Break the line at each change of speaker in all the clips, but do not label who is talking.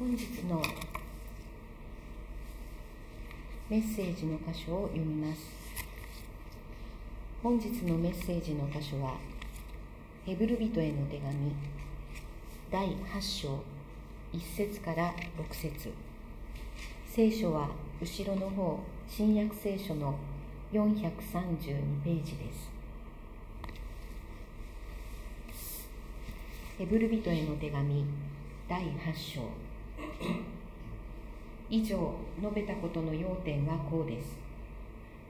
本日のメッセージの箇所を読みます。本日のメッセージの箇所はヘブル人への手紙第8章1節から6節。聖書は後ろの方新約聖書の432ページです。ヘブル人への手紙第8章。以上述べたことの要点はこうです。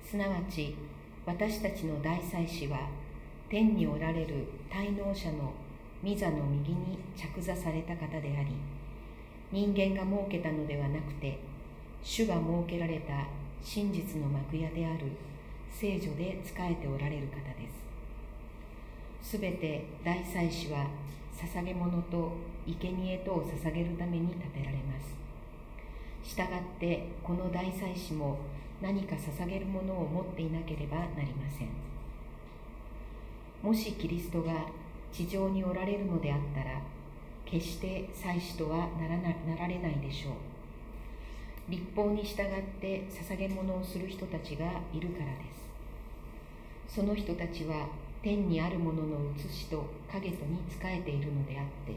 すなわち私たちの大祭司は天におられる滞納者の御座の右に着座された方であり人間が設けたのではなくて主が設けられた真実の幕屋である聖女で仕えておられる方です。すべて大祭司は捧げ物と生贄とを捧げるために建てられます。したがってこの大祭司も何か捧げるものを持っていなければなりません。もしキリストが地上におられるのであったら決して祭司とはならななられないでしょう。立法に従って捧げ物をする人たちがいるからです。その人たちは天にあるものの写しと影とに仕えているのであって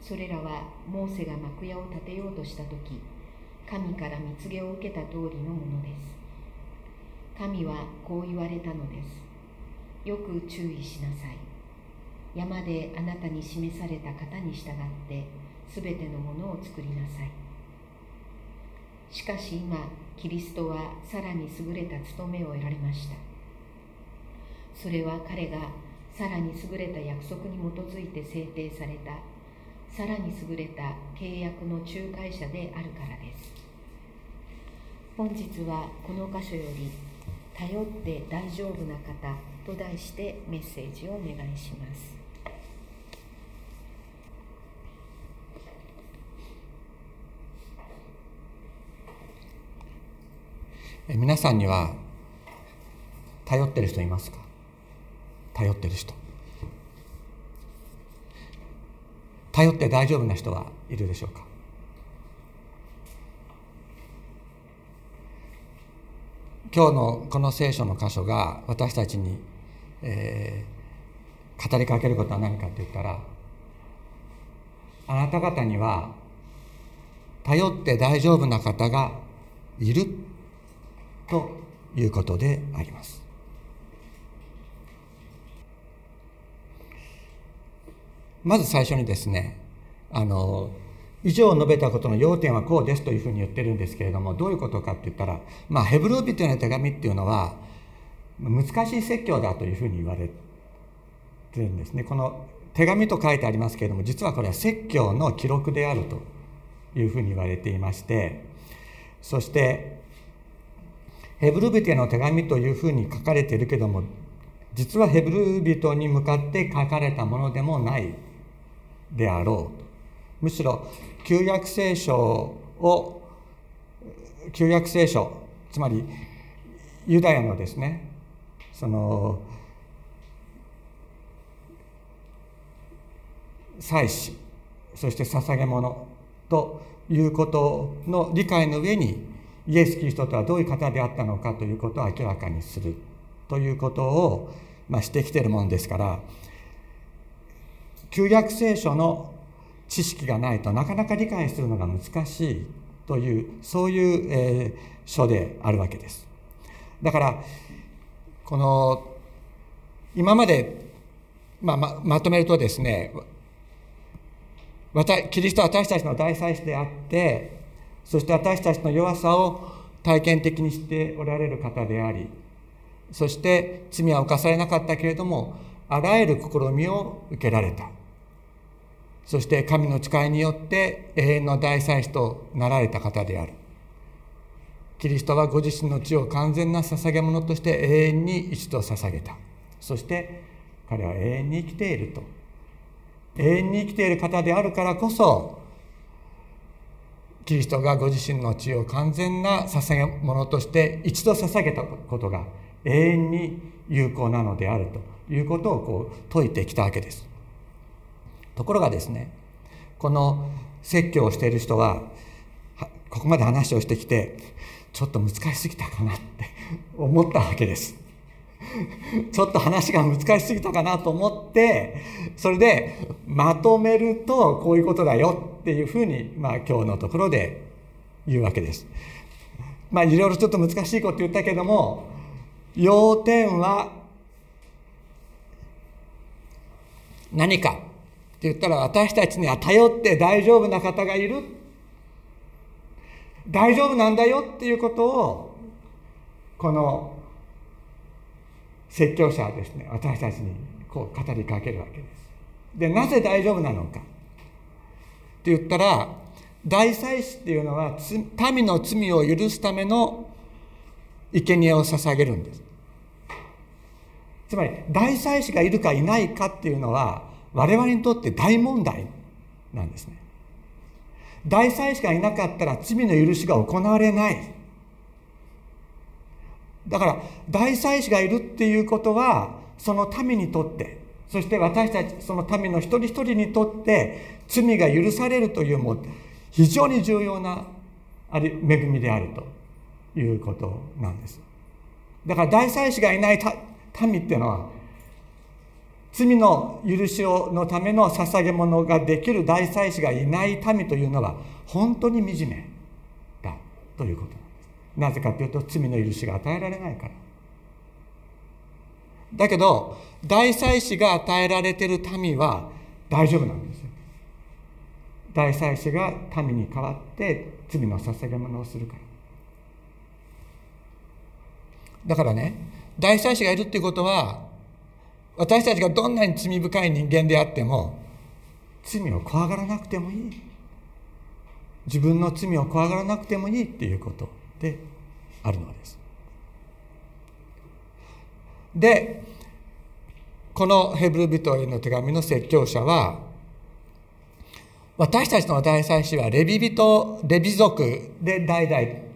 それらはモーセが幕屋を建てようとした時神から蜜毛を受けた通りのものです。神はこう言われたのです。よく注意しなさい。山であなたに示された方に従ってすべてのものを作りなさい。しかし今キリストはさらに優れた務めを得られました。それは彼がさらに優れた約束に基づいて制定されたさらに優れた契約の仲介者であるからです。本日はこの箇所より「頼って大丈夫な方」と題してメッセージをお願いします。
皆さんには頼ってる人いますか？頼ってる人頼って大丈夫な人はいるでしょうか？今日のこの聖書の箇所が私たちに、えー、語りかけることは何かって言ったらあなた方には頼って大丈夫な方がいるということであります。まず最初にですねあの以上述べたことの要点はこうですというふうに言ってるんですけれどもどういうことかって言ったら、まあ、ヘブル人への手紙っていうのは難しい説教だというふうに言われてるんですね。この手紙と書いてありますけれども実はこれは説教の記録であるというふうに言われていましてそしてヘブル人への手紙というふうに書かれているけども実はヘブル人に向かって書かれたものでもないであろう。むしろ旧約聖書を旧約聖書つまりユダヤのですねその祭祀そして捧げ物ということの理解の上にイエス・キリストとはどういう方であったのかということを明らかにするということを、まあ、してきてるものですから旧約聖書の知識がないとなかなか理解するのが難しいというそういう、えー、書であるわけです。だからこの今まで、まあ、ままとめるとですねキリストは私たちの大祭司であってそして私たちの弱さを体験的にしておられる方でありそして罪は犯されなかったけれどもあらゆる試みを受けられたそして神の使いによって永遠の大祭司となられた方である。キリストはご自身の血を完全な捧げ物として永遠に一度捧げた。そして彼は永遠に生きていると。永遠に生きている方であるからこそ、キリストがご自身の血を完全な捧げ物として一度捧げたことが永遠に有効なのであるということをこう説いてきたわけです。ところがですねこの説教をしている人はここまで話をしてきてちょっと難しすぎたかなって 思ったわけです。ちょっと話が難しすぎたかなと思ってそれでまとめるとこういうことだよっていうふうに、まあ、今日のところで言うわけです。まあいろいろちょっと難しいこと言ったけども要点は何かって言ったら私たちには頼って大丈夫な方がいる大丈夫なんだよっていうことをこの説教者はですね私たちにこう語りかけるわけです。でなぜ大丈夫なのかって言ったら大祭司っていうのは民の罪を許すための生贄を捧げるんです。つまり大祭司がいるかいないかっていうのは我々にとって大問題なんですね。大祭司がいなかったら罪の許しが行われない。だから大祭司がいるっていうことはその民にとってそして私たちその民の一人一人にとって罪が許されるというも非常に重要な恵みであるということなんです。だから大祭司がいない民っていうのは罪の許しをのための捧げ物ができる大祭司がいない民というのは本当に惨めだということなんです。なぜかというと罪の許しが与えられないから。だけど大祭司が与えられている民は大丈夫なんですよ。大祭司が民に代わって罪の捧げ物をするから。だからね大祭司がいるっていうことは私たちがどんなに罪深い人間であっても罪を怖がらなくてもいい自分の罪を怖がらなくてもいいっていうことであるのです。でこのヘブル人への手紙の説教者は私たちの大祭司はレビ人レビ族で代々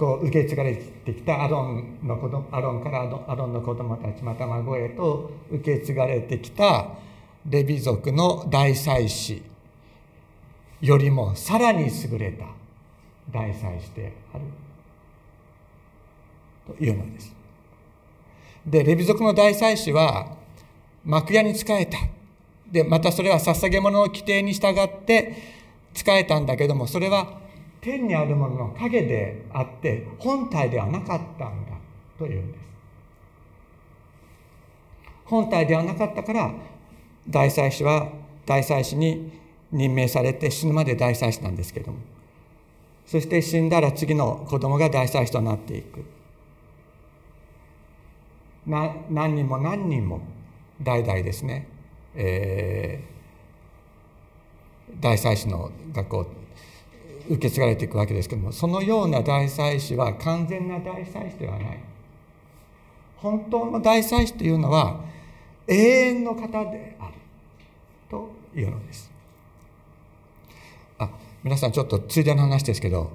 こう受け継がれてきたアロンの子供アロンからアロンの子供たちまた孫へと受け継がれてきたレビ族の大祭司よりもさらに優れた大祭司であるというのです。でレビ族の大祭司は幕屋に仕えたでまたそれは捧げ物の規定に従って仕えたんだけどもそれは天にあるものの影であって本体ではなかったんだというんです。本体ではなかったから大祭司は大祭司に任命されて死ぬまで大祭司なんですけども。そして死んだら次の子供が大祭司となっていく。な何人も何人も代々ですね、えー、大祭司の学校受け継がれていくわけですけどもそのような大祭司は完全な大祭司ではない。本当の大祭司というのは永遠の方である。というのです。あ皆さんちょっとついでの話ですけど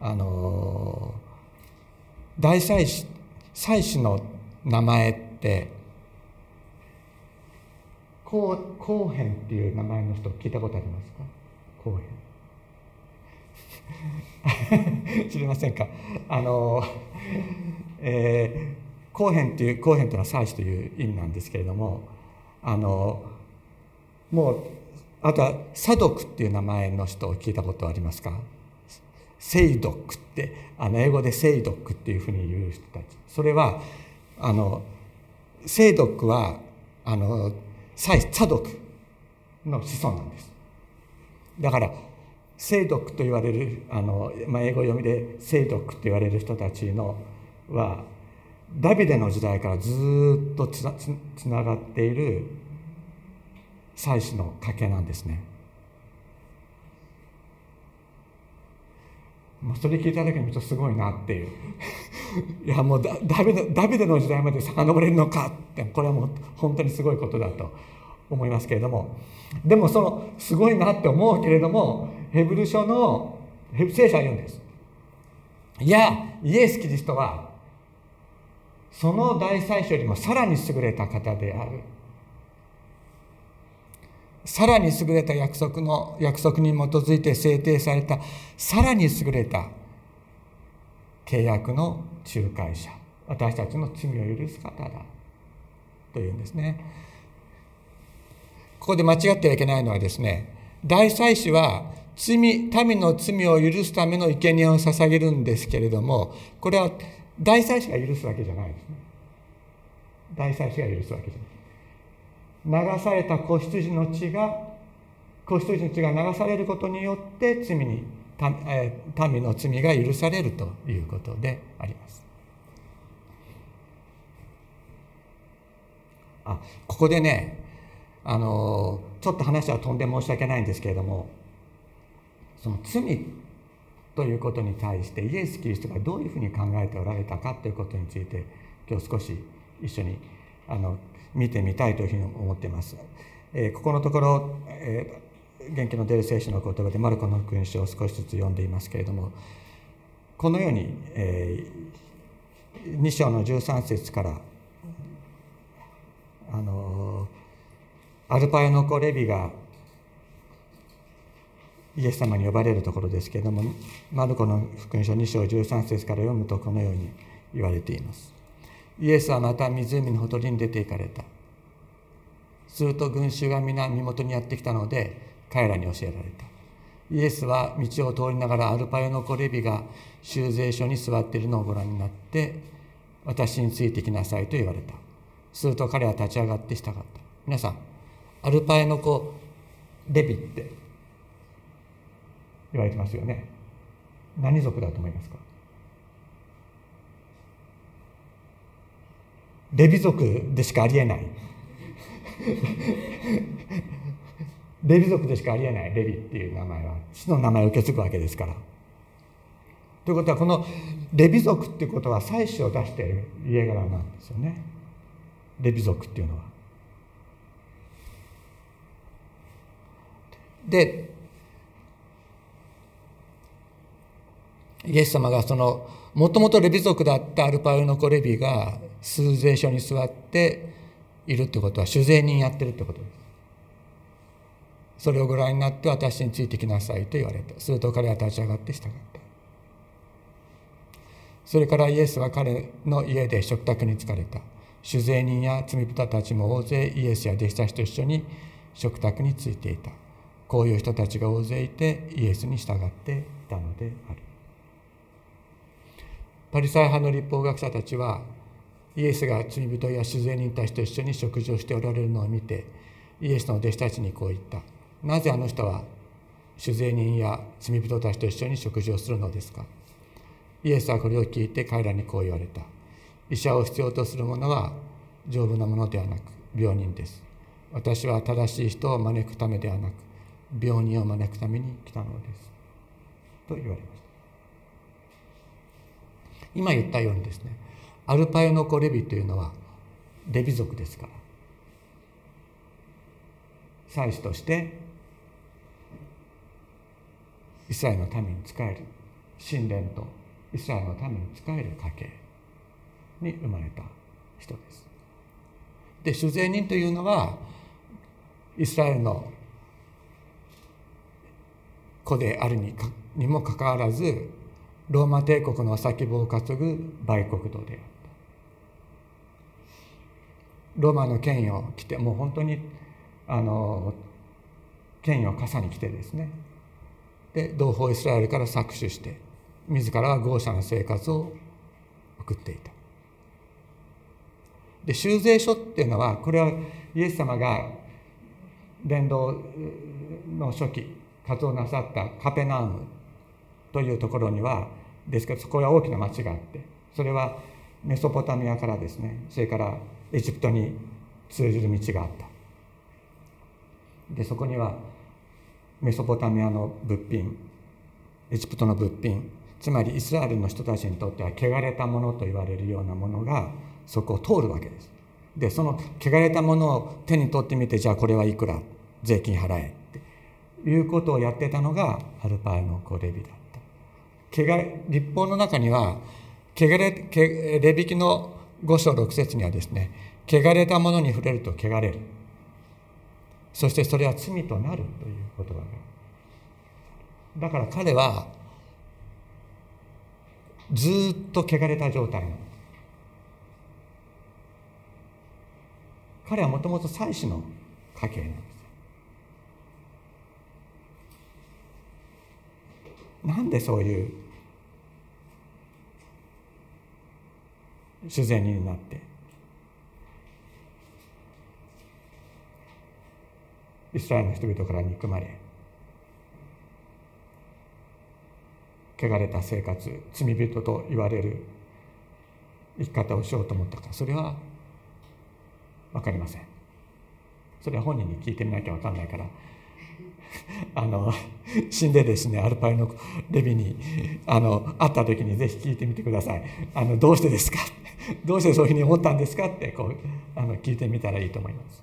あの大祭司祭司の名前ってこう後編っていう名前の人聞いたことありますか？後編 知りませんか？あの、えー、後編っていう後編というのは祭司という意味なんですけれどもあのもうあとはサドクっていう名前の人を聞いたことありますか？セイドックってあの英語でセイドックっていうふうに言う人たち。それはあのセイドックはあのサイ・サドクの子孫なんです。だから聖徳と言われるあの、まあ、英語読みで聖徳と言われる人たちのはダビデの時代からずっとつなつながっている祭司の家系なんですね。もうそれ聞いただけで見るとすごいなっていう いやもうダビデダビデの時代まで遡れるのかってこれはもう本当にすごいことだと思いますけれども。でもそのすごいなって思うけれどもヘブル書のヘブ聖書は言うんです。いやイエス・キリストはその大祭司よりもさらに優れた方である。さらに優れた約束の約束に基づいて制定されたさらに優れた契約の仲介者。私たちの罪を許す方だ。というんですね。ここで間違ってはいけないのはですね大祭司は罪民の罪を許すための生贄を捧げるんですけれどもこれは大祭司が許すわけじゃないですね。大祭司が許すわけじゃない。流された子羊の血が子羊の血が流されることによって罪に民の罪が許されるということであります。あここでねあのちょっと話は飛んで申し訳ないんですけれどもその罪ということに対してイエス・キリストがどういうふうに考えておられたかということについて今日少し一緒にあの見てみたいというふうに思っています。えー、ここのところ、えー、元気の出る聖書の言葉でマルコの福音書を少しずつ読んでいますけれどもこのように、えー、2章の13節からあのアルパイの子レビがイエス様に呼ばれるところですけれどもマルコの福音書2章13節から読むとこのように言われています。イエスはまた湖のほとりに出て行かれた。すると群衆が皆身元にやってきたので彼らに教えられた。イエスは道を通りながらアルパイの子レビが修税所に座っているのをご覧になって私についてきなさいと言われた。すると彼は立ち上がってしたかった。皆さんアルパイの子レビって。言われてますよね。何族だと思いますか？レビ族でしかありえない。レビ族でしかありえない。レビっていう名前は。父の名前を受け継ぐわけですから。ということはこのレビ族っていうことは妻子を出している家柄なんですよね。レビ族っていうのは。でイエス様がそのもともとレビ族だったアルパウの子レビが数税所に座っているってことは酒税人やってるってことです。それをご覧になって私についてきなさいと言われた。すると彼は立ち上がって従った。それからイエスは彼の家で食卓に疲れた。酒税人や罪人たちも大勢イエスや弟子たちと一緒に食卓についていた。こういう人たちが大勢いてイエスに従っていたのである。パリサイ派の立法学者たちはイエスが罪人や自然人たちと一緒に食事をしておられるのを見てイエスの弟子たちにこう言った。なぜあの人は酒税人や罪人たちと一緒に食事をするのですか？イエスはこれを聞いて彼らにこう言われた。医者を必要とする者は丈夫なものではなく病人です。私は正しい人を招くためではなく病人を招くために来たのですと言われました今言ったようにですねアルパイの子レビというのはレビ族ですから祭司としてイスラエルのために仕える神殿とイスラエルのために仕える家系に生まれた人です。で主税人というのはイスラエルの子であるにかにもかかわらずローマ帝国の先棒を担ぐ売国道であった。ローマの権威を着てもう本当にあの権威を傘に来てですね。で同胞イスラエルから搾取して自らは豪奢な生活を送っていた。で修税書っていうのはこれはイエス様が伝道の初期活動なさったカペナウムというところにはですけどそこは大きな町があってそれはメソポタミアからですねそれからエジプトに通じる道があった。でそこにはメソポタミアの物品エジプトの物品つまりイスラエルの人たちにとっては汚れたものと言われるようなものがそこを通るわけです。でその汚れたものを手に取ってみてじゃあこれはいくら税金払え。いうことをやってたのがアルパイの子レビだ立法の中には汚れレビキの5章6節にはですね汚れたものに触れると汚れる。そしてそれは罪となるという言葉がだから彼はずっと汚れた状態なの。彼はもともと妻子の家系なんですなんでそういう自然になってイスラエルの人々から憎まれ汚れた生活罪人と言われる生き方をしようと思ったかそれは分かりません。それは本人に聞いてみなきゃ分かんないから あの死んでですねアルパイのレビにあの会った時にぜひ聞いてみてください。あのどうしてですか？どうしてそういうふうに思ったんですか？ってこうあの聞いてみたらいいと思います。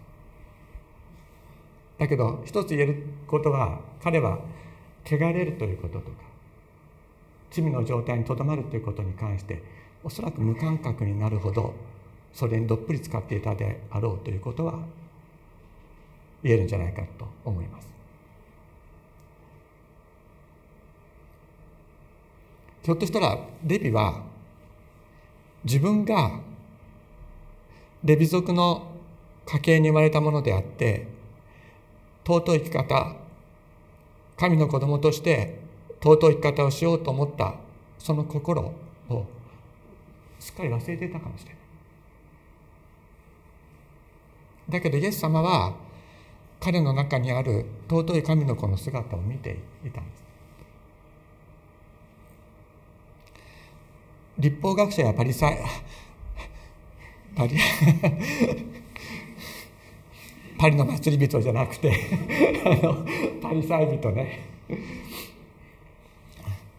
だけど一つ言えることは彼は汚れるということとか罪の状態にとどまるということに関しておそらく無感覚になるほどそれにどっぷり使っていたであろうということは言えるんじゃないかと思います。ひょっとしたらレビは自分がレビ族の家系に生まれたものであって尊い生き方神の子供として尊い生き方をしようと思ったその心をすっかり忘れていたかもしれない。だけどイエス様は彼の中にある尊い神の子の姿を見ていたんです。立法学者やパリサイパリパリの祭り人じゃなくてあのパリサイ人ね。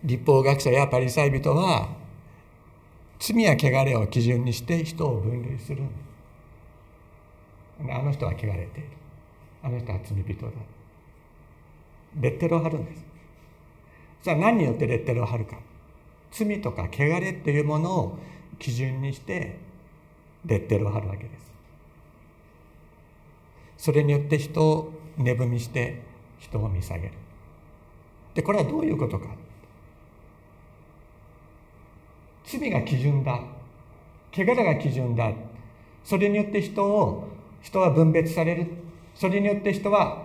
立法学者やパリサイ人は罪や汚れを基準にして人を分類する。あの人は汚れている。あの人は罪人だ。レッテルを貼るんです。さあ何によってレッテルを貼るか。罪とか汚れっていうものを基準にしてレッテルを貼るわけです。それによって人を値踏みして人を見下げる。でこれはどういうことか。罪が基準だ。汚れが基準だ。それによって人を人は分別される。それによって人は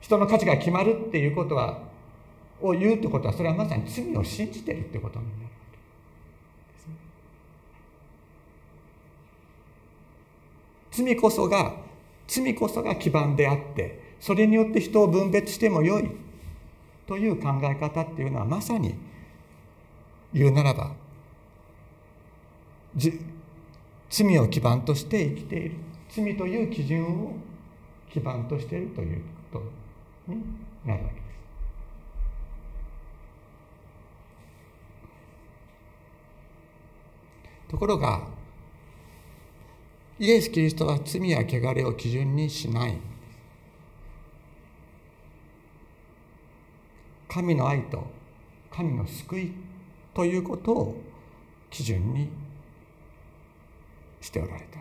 人の価値が決まるっていうことはを言うってことはそれはまさに罪を信じてるってことになる。罪こそが罪こそが基盤であってそれによって人を分別してもよいという考え方っていうのはまさに言うならば罪を基盤として生きている罪という基準を基盤としているということになるわけです。ところがイエス・キリストは罪や汚れを基準にしない。神の愛と神の救いということを基準にしておられた。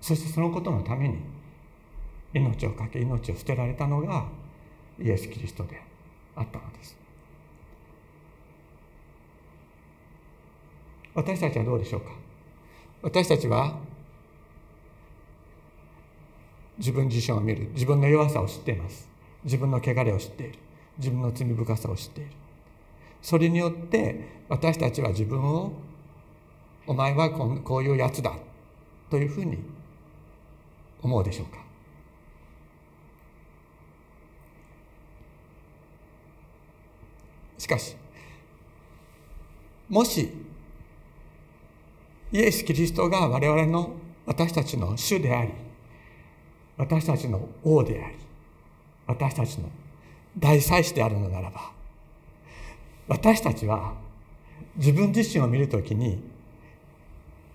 そしてそのことのために命を懸け命を捨てられたのがイエス・キリストであったのです。私たちはどうでしょうか？私たちは自分自身を見る。自分の弱さを知っています。自分の汚れを知っている。自分の罪深さを知っている。それによって私たちは自分をお前はこういうやつだ。というふうに思うでしょうか？しかしもしイエス・キリストが我々の私たちの主であり私たちの王であり私たちの大祭司であるのならば私たちは自分自身を見るときに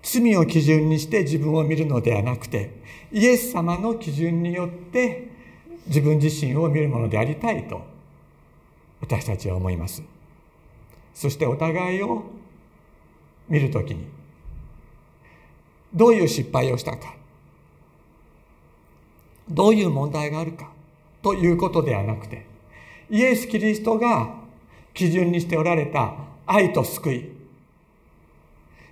罪を基準にして自分を見るのではなくてイエス様の基準によって自分自身を見るものでありたいと私たちは思います。そしてお互いを見るときにどういう失敗をしたか。どういう問題があるか。ということではなくてイエス・キリストが基準にしておられた愛と救い。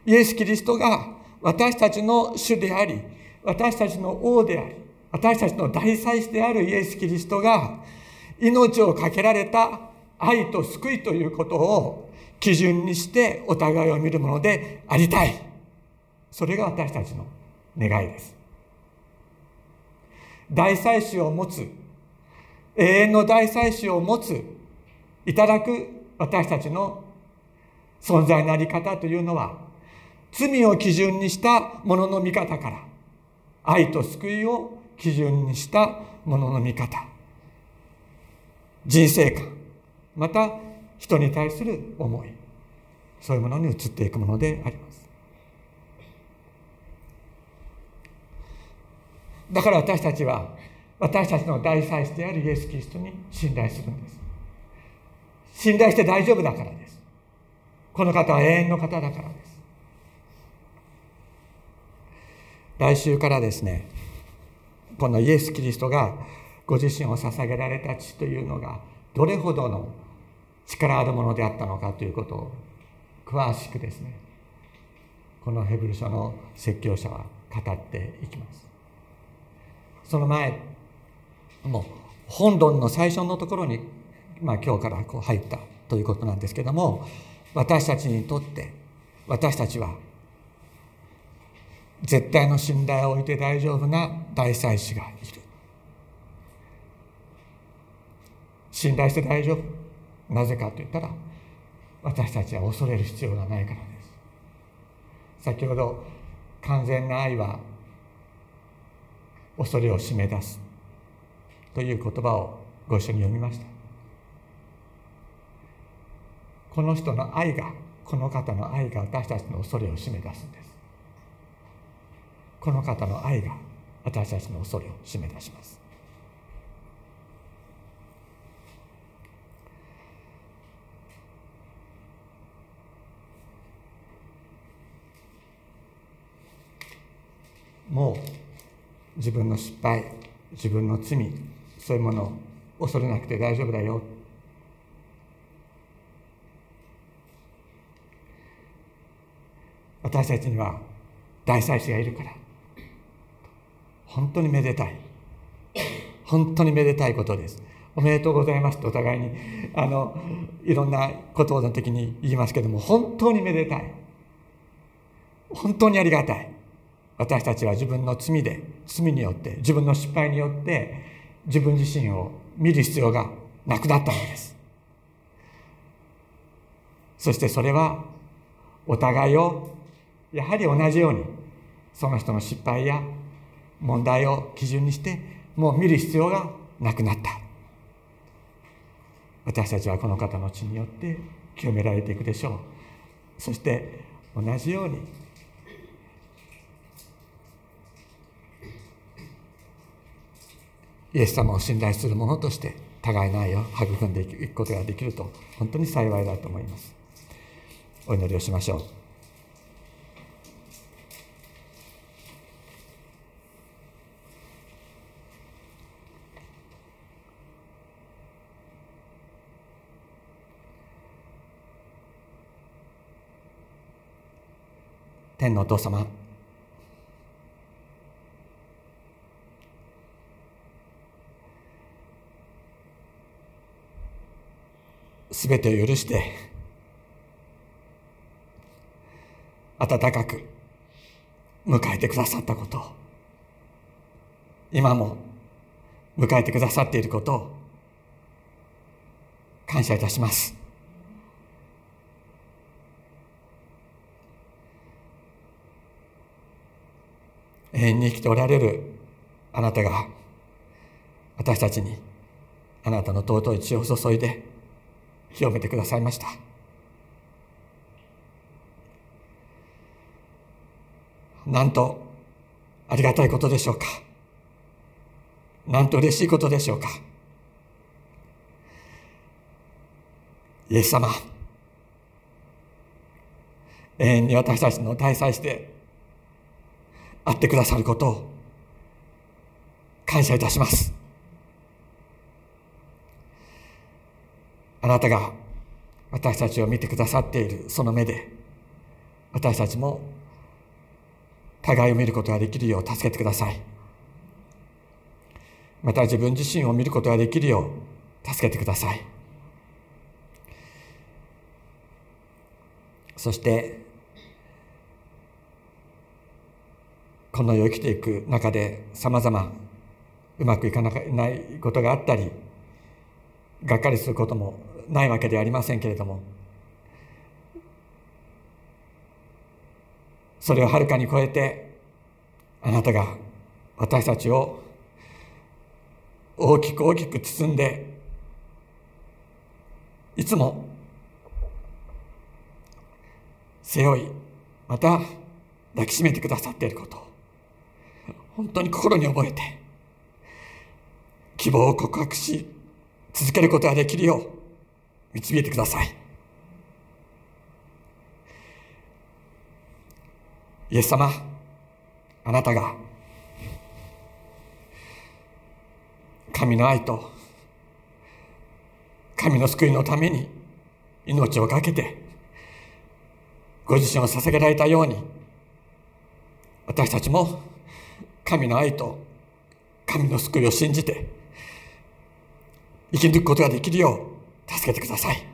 イエス・キリストが私たちの主であり私たちの王であり私たちの大祭司であるイエス・キリストが命を懸けられた愛と救いということを基準にしてお互いを見るものでありたい。それが私たちの願いです。大祭司を持つ永遠の大祭司を持ついただく私たちの存在のあり方というのは罪を基準にしたものの見方から愛と救いを基準にしたものの見方人生観また人に対する思いそういうものに移っていくものであります。だから私たちは私たちの大祭司であるイエス・キリストに信頼するんです。信頼して大丈夫だからです。この方は永遠の方だからです。来週からですねこのイエス・キリストがご自身を捧げられた血というのがどれほどの力あるものであったのかということを詳しくですねこのヘブル書の説教者は語っていきます。その前もう本論の最初のところに、まあ、今日からこう入ったということなんですけども私たちにとって私たちは絶対の信頼を置いて大丈夫な大祭司がいる。信頼して大丈夫。なぜかと言ったら私たちは恐れる必要がないからです。先ほど完全な愛は恐れを締め出す。という言葉をご一緒に読みました。この人の愛がこの方の愛が私たちの恐れを締め出すんです。この方の愛が私たちの恐れを締め出します。もう自分の失敗自分の罪そういうものを恐れなくて大丈夫だよ。私たちには大祭司がいるから。本当にめでたい。本当にめでたいことです。おめでとうございます。とお互いにあのいろんなことの時に言いますけども本当にめでたい。本当にありがたい。私たちは自分の罪で罪によって自分の失敗によって自分自身を見る必要がなくなったのです。そしてそれはお互いをやはり同じようにその人の失敗や問題を基準にしてもう見る必要がなくなった。私たちはこの方の血によって清められていくでしょう。そして同じようにイエス様を信頼する者として互いの愛を育んでいくことができると本当に幸いだと思います。お祈りをしましょう。天のお父様。すべてを許して温かく迎えてくださったこと今も迎えてくださっていることを感謝いたします。永遠に生きておられるあなたが私たちにあなたの尊い血を注いで清めてくださいました。なんとありがたいことでしょうか。なんと嬉しいことでしょうか。イエス様永遠に私たちの大祭して会ってくださることを感謝いたします。あなたが私たちを見てくださっているその目で私たちも互いを見ることができるよう助けてください。また自分自身を見ることができるよう助けてください。そしてこの世を生きていく中でさまざまうまくいかないことがあったりがっかりすることもないわけではありませんけれどもそれをはるかに超えてあなたが私たちを大きく大きく包んでいつも背負いまた抱きしめてくださっていること本当に心に覚えて希望を告白し続けることができるよう導いてください。イエス様あなたが神の愛と神の救いのために命を懸けてご自身を捧げられたように私たちも神の愛と神の救いを信じて生き抜くことができるよう助けてください。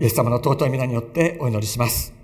イエス様の尊い皆によってお祈りします。